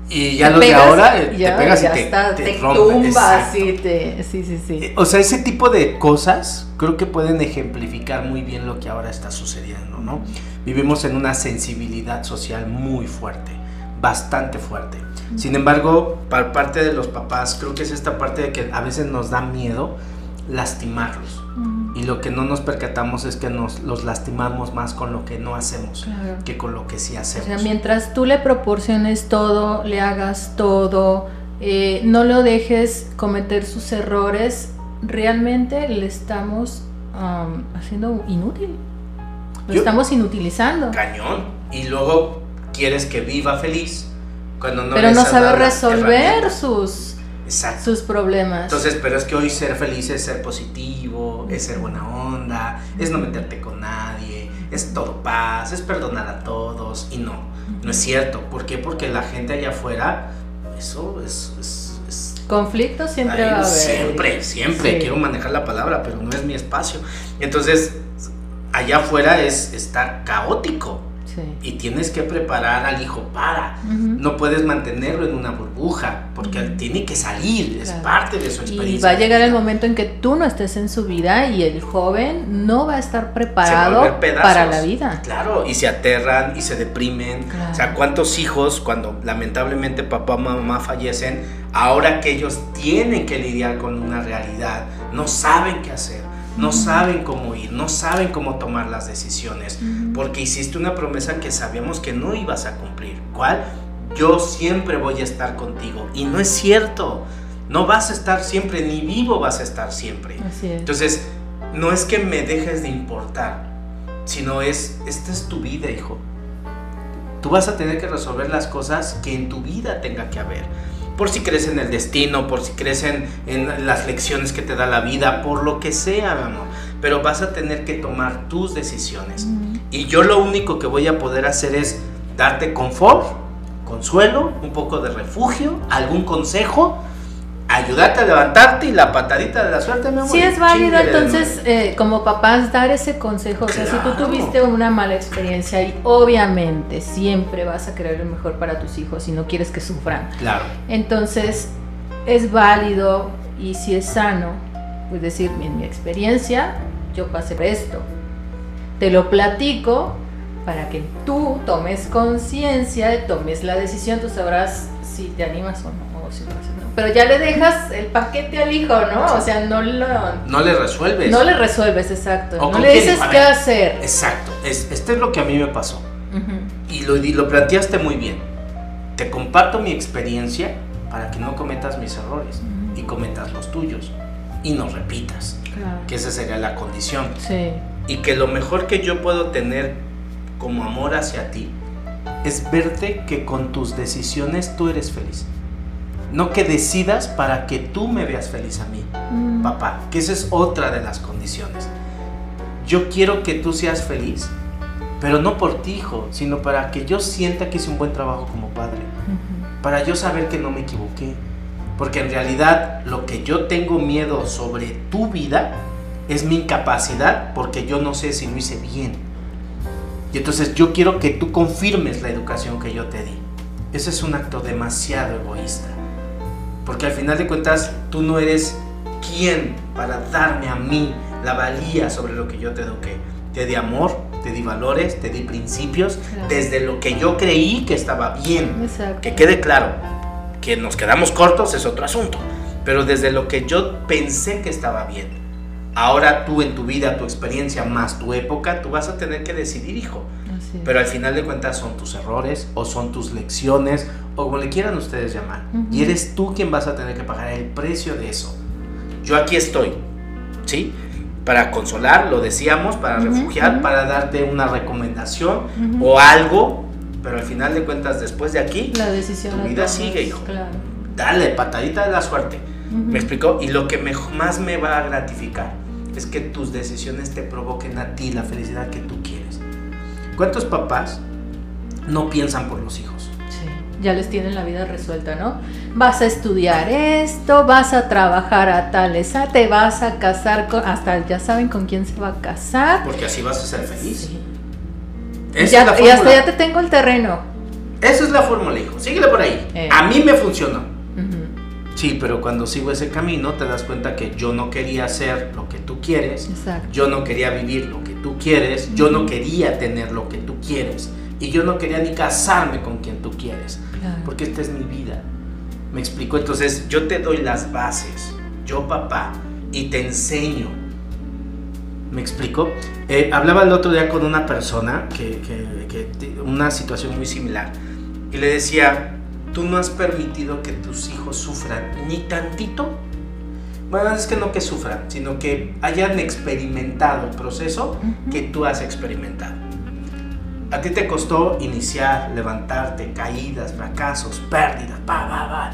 Y ya los de ahora eh, te pegas y te, te, tumbas, sí, te, sí, sí, sí. Eh, o sea, ese tipo de cosas creo que pueden ejemplificar muy bien lo que ahora está sucediendo, ¿no? Vivimos en una sensibilidad social muy fuerte, bastante fuerte. Sin embargo, para parte de los papás, creo que es esta parte de que a veces nos da miedo lastimarlos. Y lo que no nos percatamos es que nos los lastimamos más con lo que no hacemos que con lo que sí hacemos. O sea, mientras tú le proporciones todo, le hagas todo, eh, no lo dejes cometer sus errores, realmente le estamos haciendo inútil. Lo estamos inutilizando. Cañón. Y luego quieres que viva feliz. Cuando no Pero no sabe resolver sus sus problemas. Entonces, pero es que hoy ser feliz es ser positivo, es ser buena onda, es no meterte con nadie, es todo paz, es perdonar a todos. Y no, no es cierto. ¿Por qué? Porque la gente allá afuera, eso es... es, Conflicto siempre va a haber. Siempre, siempre. Quiero manejar la palabra, pero no es mi espacio. Entonces, allá afuera es estar caótico. Y tienes que preparar al hijo para. No puedes mantenerlo en una burbuja, porque tiene que salir, es parte de su experiencia. Y va a llegar el momento en que tú no estés en su vida y el joven no va a estar preparado para la vida. Claro, y se aterran y se deprimen. O sea, ¿cuántos hijos cuando lamentablemente papá o mamá fallecen, ahora que ellos tienen que lidiar con una realidad, no saben qué hacer? No saben cómo ir, no saben cómo tomar las decisiones, porque hiciste una promesa que sabíamos que no ibas a cumplir. ¿Cuál? Yo siempre voy a estar contigo. Y no es cierto. No vas a estar siempre, ni vivo vas a estar siempre. Entonces, no es que me dejes de importar, sino es, esta es tu vida, hijo. Tú vas a tener que resolver las cosas que en tu vida tenga que haber por si crees en el destino, por si crees en, las lecciones que te da la vida, por lo que sea, mi amor. Pero vas a tener que tomar tus decisiones. Y yo lo único que voy a poder hacer es darte confort, consuelo, un poco de refugio, algún consejo ayudarte a levantarte y la patadita de la suerte, mi amor. Sí, es válido entonces, eh, como papás, dar ese consejo. O sea, si tú tuviste una mala experiencia y obviamente siempre vas a querer lo mejor para tus hijos y no quieres que sufran. Claro. Entonces, es válido y si es sano, pues decir, en mi experiencia, yo pasé por esto. Te lo platico para que tú tomes conciencia, tomes la decisión, tú sabrás si te animas o no, o si no pero ya le dejas el paquete al hijo, ¿no? O sea, no lo... No le resuelves. No le resuelves, exacto. no le dices qué hacer. Exacto. Es, esto es lo que a mí me pasó. y, lo, lo planteaste muy bien. Te comparto mi experiencia para que no cometas mis errores y cometas los tuyos y no repitas. Que esa sería la condición. Sí. Y que lo mejor que yo puedo tener como amor hacia ti es verte que con tus decisiones tú eres feliz. No que decidas para que tú me veas feliz a mí, mm. papá, que esa es otra de las condiciones. Yo quiero que tú seas feliz, pero no por ti, hijo, sino para que yo sienta que hice un buen trabajo como padre, para yo saber que no me equivoqué. Porque en realidad lo que yo tengo miedo sobre tu vida es mi incapacidad porque yo no sé si lo hice bien. Y entonces yo quiero que tú confirmes la educación que yo te di. Ese es un acto demasiado egoísta. Porque al final de cuentas tú no eres quien para darme a mí la valía sobre lo que yo te eduqué. Te di amor, te di valores, te di principios, desde lo que yo creí que estaba bien. Que quede claro, que nos quedamos cortos es otro asunto, pero desde lo que yo pensé que estaba bien. Ahora tú en tu vida, tu experiencia más tu época, tú vas a tener que decidir, hijo. Pero al final de cuentas son tus errores o son tus lecciones o como le quieran ustedes llamar. Y eres tú quien vas a tener que pagar el precio de eso. Yo aquí estoy, ¿sí? Para consolar, lo decíamos, para refugiar, para darte una recomendación o algo, pero al final de cuentas, después de aquí, la decisión tu vida sigue, hijo. Dale, patadita de la suerte. ¿Me explicó? Y lo que más me va a gratificar es que tus decisiones te provoquen a ti la felicidad que tú quieres. ¿Cuántos papás no piensan por los hijos? ya les tienen la vida resuelta, ¿no? Vas a estudiar esto, vas a trabajar a tal esa, te vas a casar con, hasta ya saben con quién se va a casar. Porque así vas a ser feliz. y hasta ya te tengo el terreno. Esa es la fórmula, hijo. Síguele por ahí. Eh. A mí me funcionó. Sí, pero cuando sigo ese camino te das cuenta que yo no quería hacer lo que tú quieres. Exacto. Yo no quería vivir lo que tú quieres. Yo no quería tener lo que tú quieres. Y yo no quería ni casarme con quien tú quieres porque esta es mi vida. ¿Me explico? Entonces yo te doy las bases, yo papá, y te enseño. ¿Me explico? Eh, hablaba el otro día con una persona que, que, una situación muy similar y le decía, tú no has permitido que tus hijos sufran ni tantito. Bueno, es que no que sufran, sino que hayan experimentado el proceso que tú has experimentado. A ti te costó iniciar, levantarte, caídas, fracasos, pérdidas, pa, pa, pa.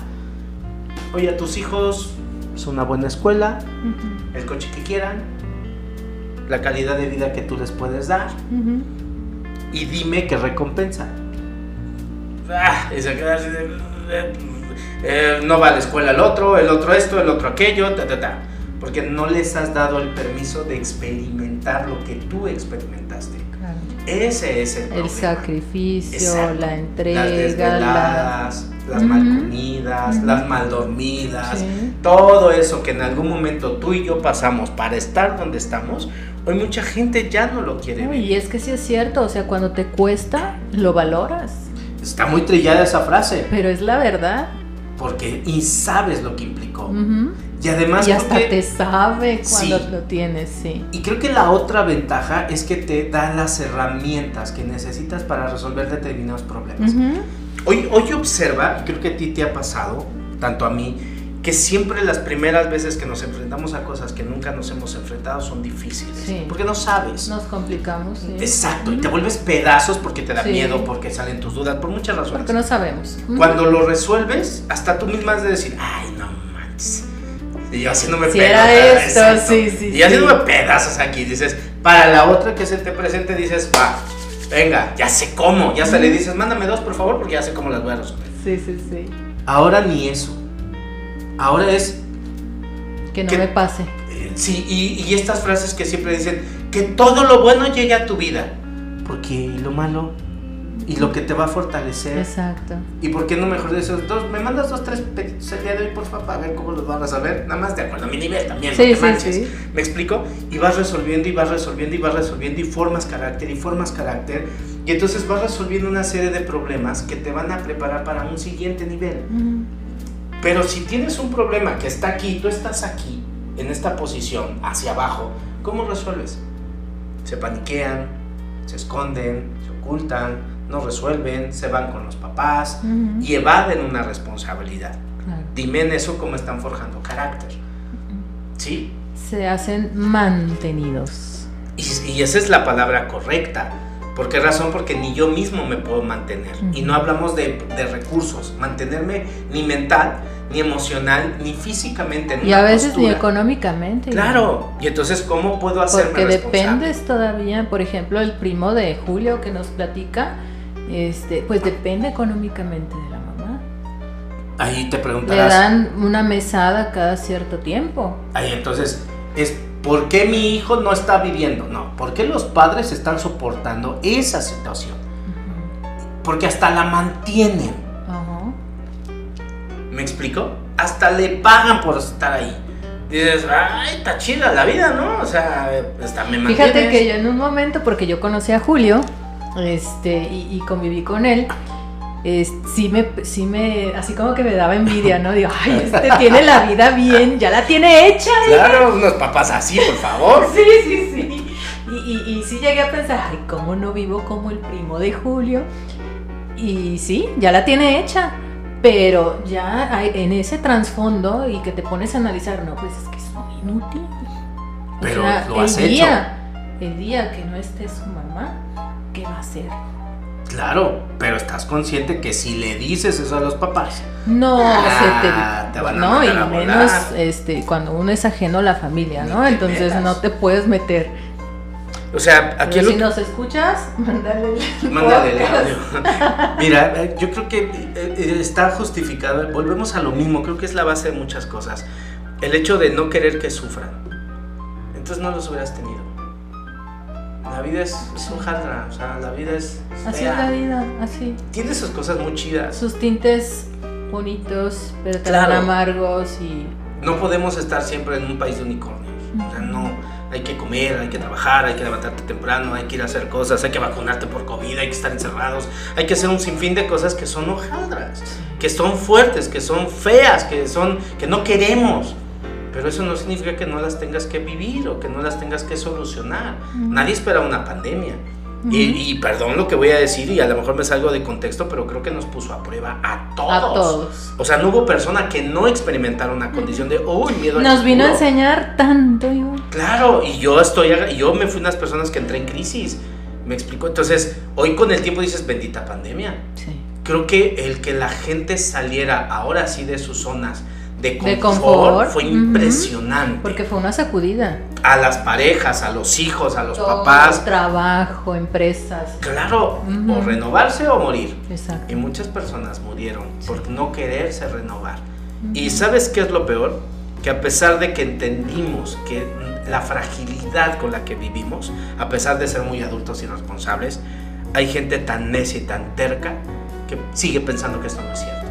Oye, a tus hijos es una buena escuela, el coche que quieran, la calidad de vida que tú les puedes dar. Y dime qué recompensa. Ah, eh, no va a la escuela el otro, el otro esto, el otro aquello, ta, ta, ta. Porque no les has dado el permiso de experimentar lo que tú experimentaste. Ese es el, el sacrificio, la entrega, las desveladas, las mal comidas, las mal dormidas, todo eso que en algún momento tú y yo pasamos para estar donde estamos, hoy mucha gente ya no lo quiere ver. Y es que sí es cierto, o sea, cuando te cuesta, lo valoras. Está muy trillada esa frase. Pero es la verdad. Porque y sabes lo que implicó. Y además. Y hasta te sabe cuando lo tienes, sí. Y creo que la otra ventaja es que te da las herramientas que necesitas para resolver determinados problemas. hoy, hoy observa, y creo que a ti te ha pasado, tanto a mí, que siempre las primeras veces que nos enfrentamos a cosas que nunca nos hemos enfrentado son difíciles. Porque no sabes. Nos complicamos. Exacto. Y te vuelves pedazos porque te da miedo, porque salen tus dudas, por muchas razones. Porque no sabemos. Cuando lo resuelves, hasta tú misma has de decir, ay, no manches y yo haciéndome si pedazos. Era esto, sí, sí. Y haciéndome pedazos aquí. Dices, para la otra que se te presente, dices, va, venga, ya sé cómo. Ya hasta le dices, mándame dos, por favor, porque ya sé cómo las voy a resolver. Sí, sí, sí. Ahora ni eso. Ahora es. Que no me pase. Eh, sí, y, y estas frases que siempre dicen, que todo lo bueno llegue a tu vida. Porque lo malo y lo que te va a fortalecer. Exacto. ¿Y por qué no mejor de esos dos? Me mandas dos, tres pedidos el día de hoy, por favor, a ver cómo los vas a resolver. Nada más de acuerdo a mi nivel también, sí, sí, Sí. ¿Me explico? Y vas resolviendo y vas resolviendo y vas resolviendo y formas carácter y formas carácter. Y entonces vas resolviendo una serie de problemas que te van a preparar para un siguiente nivel. Pero si tienes un problema que está aquí, tú estás aquí, en esta posición, hacia abajo, ¿cómo resuelves? Se paniquean, se esconden, se ocultan, no resuelven, se van con los papás y evaden una responsabilidad. Dime en eso cómo están forjando carácter. ¿Sí? Se hacen mantenidos. Y, esa es la palabra correcta. ¿Por qué razón? Porque ni yo mismo me puedo mantener. Y no hablamos de, recursos. Mantenerme ni mental, ni emocional, ni físicamente. y a veces ni económicamente. Claro. Y entonces, ¿cómo puedo hacerme Porque dependes todavía, por ejemplo, el primo de Julio que nos platica, este, pues depende económicamente de la mamá. Ahí te preguntarás. Le dan una mesada cada cierto tiempo. Ahí entonces es ¿por qué mi hijo no está viviendo? No, ¿por qué los padres están soportando esa situación? Porque hasta la mantienen. ¿Me explico? Hasta le pagan por estar ahí. dices, ay, está chida la vida, ¿no? O sea, está, me Fíjate que yo en un momento, porque yo conocí a Julio, este, y, conviví con él, sí me, sí me, así como que me daba envidia, ¿no? Digo, ay, este tiene la vida bien, ya la tiene hecha. ¿eh? Claro, unos papás así, por favor. sí, sí, sí. Y, y, sí llegué a pensar, ay, ¿cómo no vivo como el primo de Julio? Y sí, ya la tiene hecha. Pero ya hay, en ese trasfondo y que te pones a analizar, no, pues es que es muy inútil. Pero lo has el Día, el día que no esté su mamá, ¿qué va a hacer? Claro, pero estás consciente que si le dices eso a los papás, no, ah, te, van a no y menos este cuando uno es ajeno a la familia, ¿no? Entonces no te puedes meter o sea, aquí si nos escuchas, mándale Mándale audio. Mira, eh, yo creo que eh, eh, está justificado. Volvemos a lo mismo. Creo que es la base de muchas cosas. El hecho de no querer que sufran. Entonces no los hubieras tenido. La vida es, un jaldra, o sea, la vida es. Así es la vida, así. Tiene sus cosas muy chidas. Sus tintes bonitos, pero también amargos y. No podemos estar siempre en un país de unicornios. O sea, no hay que comer, hay que trabajar, hay que levantarte temprano, hay que ir a hacer cosas, hay que vacunarte por COVID, hay que estar encerrados, hay que hacer un sinfín de cosas que son hojaldras, que son fuertes, que son feas, que son que no queremos. Pero eso no significa que no las tengas que vivir o que no las tengas que solucionar. Nadie espera una pandemia y, perdón lo que voy a decir, y a lo mejor me salgo de contexto, pero creo que nos puso a prueba a todos. A todos. O sea, no hubo persona que no experimentara una condición de, uy, miedo Nos vino a enseñar tanto, yo. Claro, y yo estoy, yo me fui unas personas que entré en crisis. Me explico. Entonces, hoy con el tiempo dices, bendita pandemia. Sí. Creo que el que la gente saliera ahora sí de sus zonas de confort, fue impresionante. Porque fue una sacudida. A las parejas, a los hijos, a los papás. Trabajo, empresas. Claro, o renovarse o morir. Exacto. Y muchas personas murieron por no quererse renovar. ¿Y sabes qué es lo peor? Que a pesar de que entendimos que la fragilidad con la que vivimos, a pesar de ser muy adultos y responsables, hay gente tan necia y tan terca que sigue pensando que esto no es cierto.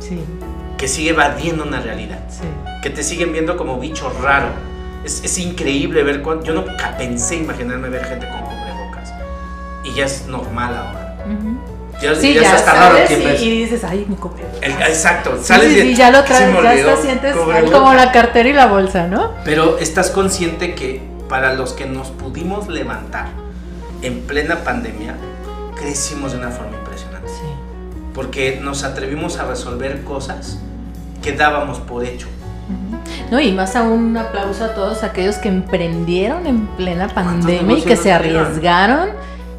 Sí que sigue evadiendo una realidad, que te siguen viendo como bicho raro. Es, es increíble ver cuánto. Yo no pensé imaginarme ver gente con cubrebocas. Y ya es normal ahora. Ya, sí, ya, está raro y, y, dices, ay, mi cubrebocas. exacto, sales sí, y ya lo traes, ya te sientes como la cartera y la bolsa, ¿no? Pero estás consciente que para los que nos pudimos levantar en plena pandemia, crecimos de una forma impresionante. Sí. Porque nos atrevimos a resolver cosas que dábamos por hecho. No, y más aún un aplauso a todos aquellos que emprendieron en plena pandemia y que se arriesgaron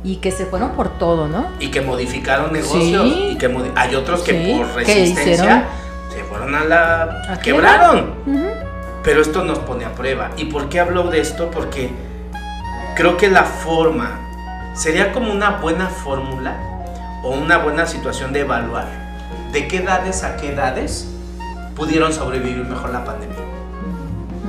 y que se fueron por todo, ¿no? Y que modificaron negocios y que hay otros que por resistencia se fueron a la quebraron. Pero esto nos pone a prueba. ¿Y por qué hablo de esto? Porque creo que la forma sería como una buena fórmula o una buena situación de evaluar de qué edades a qué edades pudieron sobrevivir mejor la pandemia.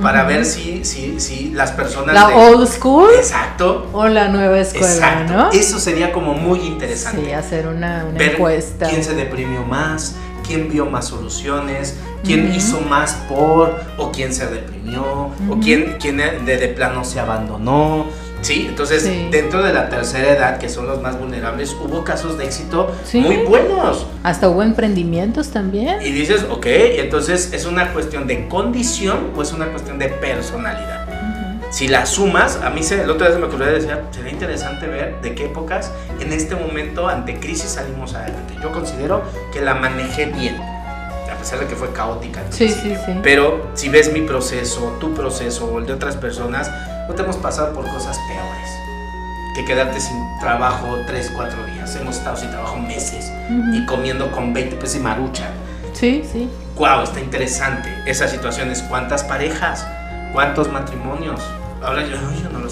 Para ver si, si, si las personas... La old school. Exacto. O la nueva escuela, exacto. ¿no? Eso sería como muy interesante. Sí, hacer una, encuesta. ¿Quién se deprimió más? ¿Quién vio más soluciones? ¿Quién hizo más por? ¿O quién se deprimió? ¿O quién, quién de, de plano se abandonó? Sí, entonces dentro de la tercera edad, que son los más vulnerables, hubo casos de éxito muy buenos. Hasta hubo emprendimientos también. Y dices, ok, entonces es una cuestión de condición o es una cuestión de personalidad. Si la sumas, a mí se, el otro día se me ocurrió decir, sería interesante ver de qué épocas en este momento ante crisis salimos adelante. Yo considero que la manejé bien a pesar de que fue caótica. Sí, sí, sí. Pero si ves mi proceso, tu proceso o el de otras personas, no te hemos pasado por cosas peores que quedarte sin trabajo 3, 4 días. Hemos estado sin trabajo meses y comiendo con 20 pesos y marucha. Sí, sí. Wow, está interesante. Esas situaciones, ¿cuántas parejas? ¿Cuántos matrimonios? ahora yo, yo no lo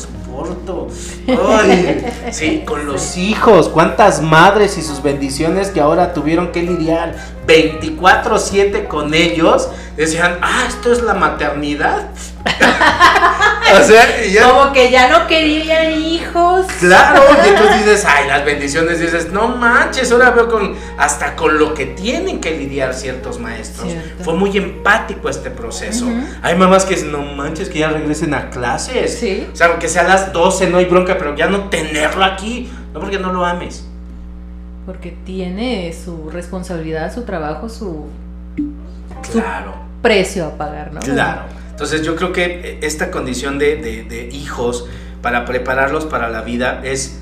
Ay, sí, con los hijos, cuántas madres y sus bendiciones que ahora tuvieron que lidiar 24/7 con ellos, decían, ah, esto es la maternidad. o sea, como que ya no quería hijos. Claro, y entonces dices, ay, las bendiciones, dices, no manches, ahora veo con hasta con lo que tienen que lidiar ciertos maestros. Fue muy empático este proceso. Hay mamás que dicen, no manches, que ya regresen a clases. Sí. O sea, aunque sea a las 12, no hay bronca, pero ya no tenerlo aquí, no porque no lo ames. Porque tiene su responsabilidad, su trabajo, su, claro. precio a pagar, ¿no? Claro. Entonces yo creo que esta condición de, hijos para prepararlos para la vida es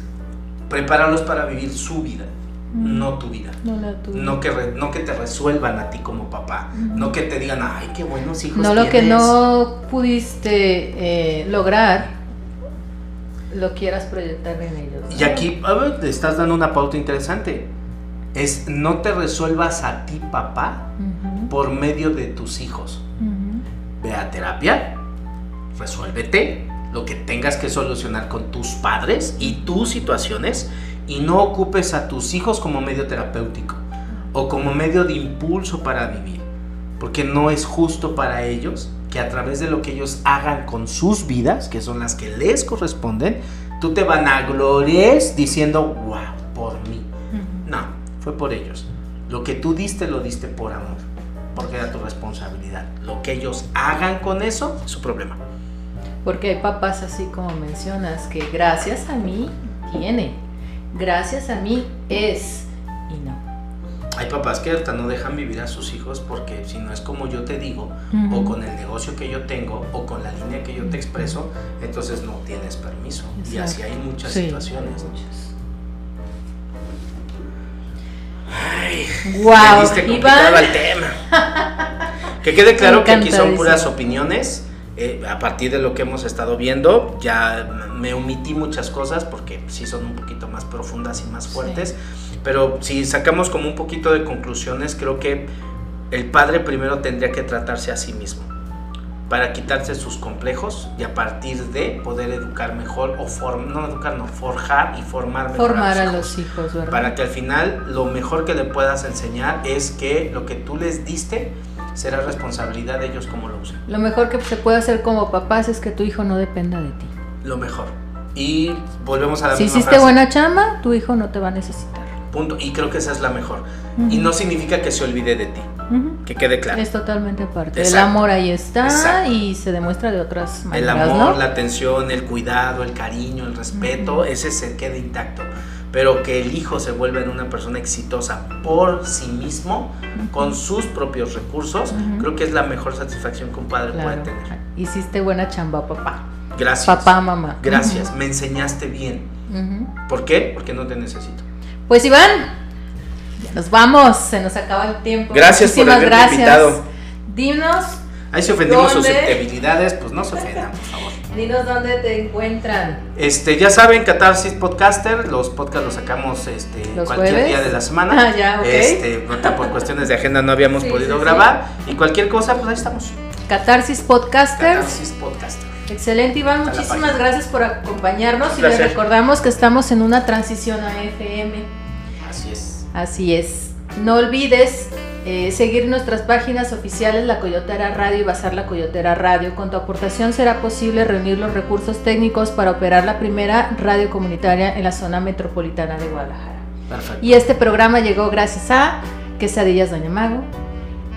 prepararlos para vivir su vida, no tu vida. No, que no que te resuelvan a ti como papá, no que te digan, ay, qué buenos hijos. No lo que no pudiste eh, lograr, lo quieras proyectar en ellos. Y aquí te estás dando una pauta interesante. Es no te resuelvas a ti, papá, por medio de tus hijos ve a terapia, resuélvete lo que tengas que solucionar con tus padres y tus situaciones y no ocupes a tus hijos como medio terapéutico o como medio de impulso para vivir, porque no es justo para ellos que a través de lo que ellos hagan con sus vidas, que son las que les corresponden, tú te van a glories diciendo, wow, por mí. No, fue por ellos. Lo que tú diste, lo diste por amor porque era tu responsabilidad. Lo que ellos hagan con eso es su problema. Porque hay papás así como mencionas, que gracias a mí tiene, gracias a mí es. Hay papás que hasta no dejan vivir a sus hijos porque si no es como yo te digo, o con el negocio que yo tengo, o con la línea que yo te expreso, entonces no tienes permiso. Y así hay muchas situaciones. Ay, wow, complicado el tema. Que quede claro que aquí son puras opiniones. Eh, a partir de lo que hemos estado viendo, ya me omití muchas cosas porque sí son un poquito más profundas y más fuertes. Pero si sacamos como un poquito de conclusiones, creo que el padre primero tendría que tratarse a sí mismo para quitarse sus complejos y a partir de poder educar mejor o no educar, no, forjar y formar mejor formar a los, hijos, ¿verdad? Para que al final lo mejor que le puedas enseñar es que lo que tú les diste será responsabilidad de ellos como lo usen. Lo mejor que se puede hacer como papás es que tu hijo no dependa de ti. Lo mejor. Y volvemos a la si hiciste buena chamba, tu hijo no te va a necesitar. Punto. Y creo que esa es la mejor. Y no significa que se olvide de ti. Que quede claro. Es totalmente aparte. El amor ahí está y se demuestra de otras maneras. El amor, la atención, el cuidado, el cariño, el respeto, ese se queda intacto. Pero que el hijo se vuelva en una persona exitosa por sí mismo, con sus propios recursos, creo que es la mejor satisfacción que un padre puede tener. Hiciste buena chamba, papá. Gracias. Papá, mamá. Gracias, me enseñaste bien. ¿Por qué? Porque no te necesito. Pues Iván, nos vamos, se nos acaba el tiempo. Gracias por haberme gracias. invitado. Dinos. Ahí se ofendimos susceptibilidades, pues no se ofendan, por favor. Dinos dónde te encuentran. Este, ya saben, Catarsis Podcaster, los podcasts los sacamos este cualquier día de la semana. Ah, ya, Este, por cuestiones de agenda no habíamos podido grabar. Y cualquier cosa, pues ahí estamos. Catarsis Podcaster. Catarsis Podcaster. Excelente, Iván. Muchísimas gracias por acompañarnos y les recordamos que estamos en una transición a FM. Así es. No olvides eh, seguir nuestras páginas oficiales La Coyotera Radio y Bazar La Coyotera Radio. Con tu aportación será posible reunir los recursos técnicos para operar la primera radio comunitaria en la zona metropolitana de Guadalajara. Perfecto. Y este programa llegó gracias a Quesadillas Doña Mago,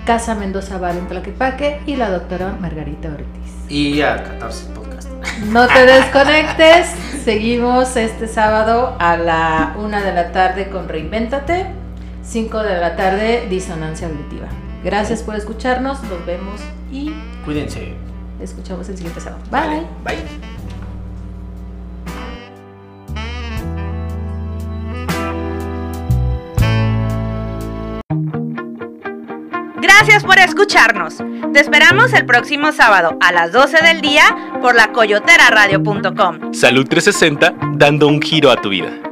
Casa Mendoza Val en Tlaquepaque y la doctora Margarita Ortiz. Y a Catarsis Podcast. No te desconectes. Seguimos este sábado a la una de la tarde con Reinvéntate. 5 de la tarde, disonancia auditiva. Gracias por escucharnos, nos vemos y cuídense. Escuchamos el siguiente sábado. Bye. bye. Gracias por escucharnos. Te esperamos el próximo sábado a las 12 del día por la coyoteraradio.com. Salud 360, dando un giro a tu vida.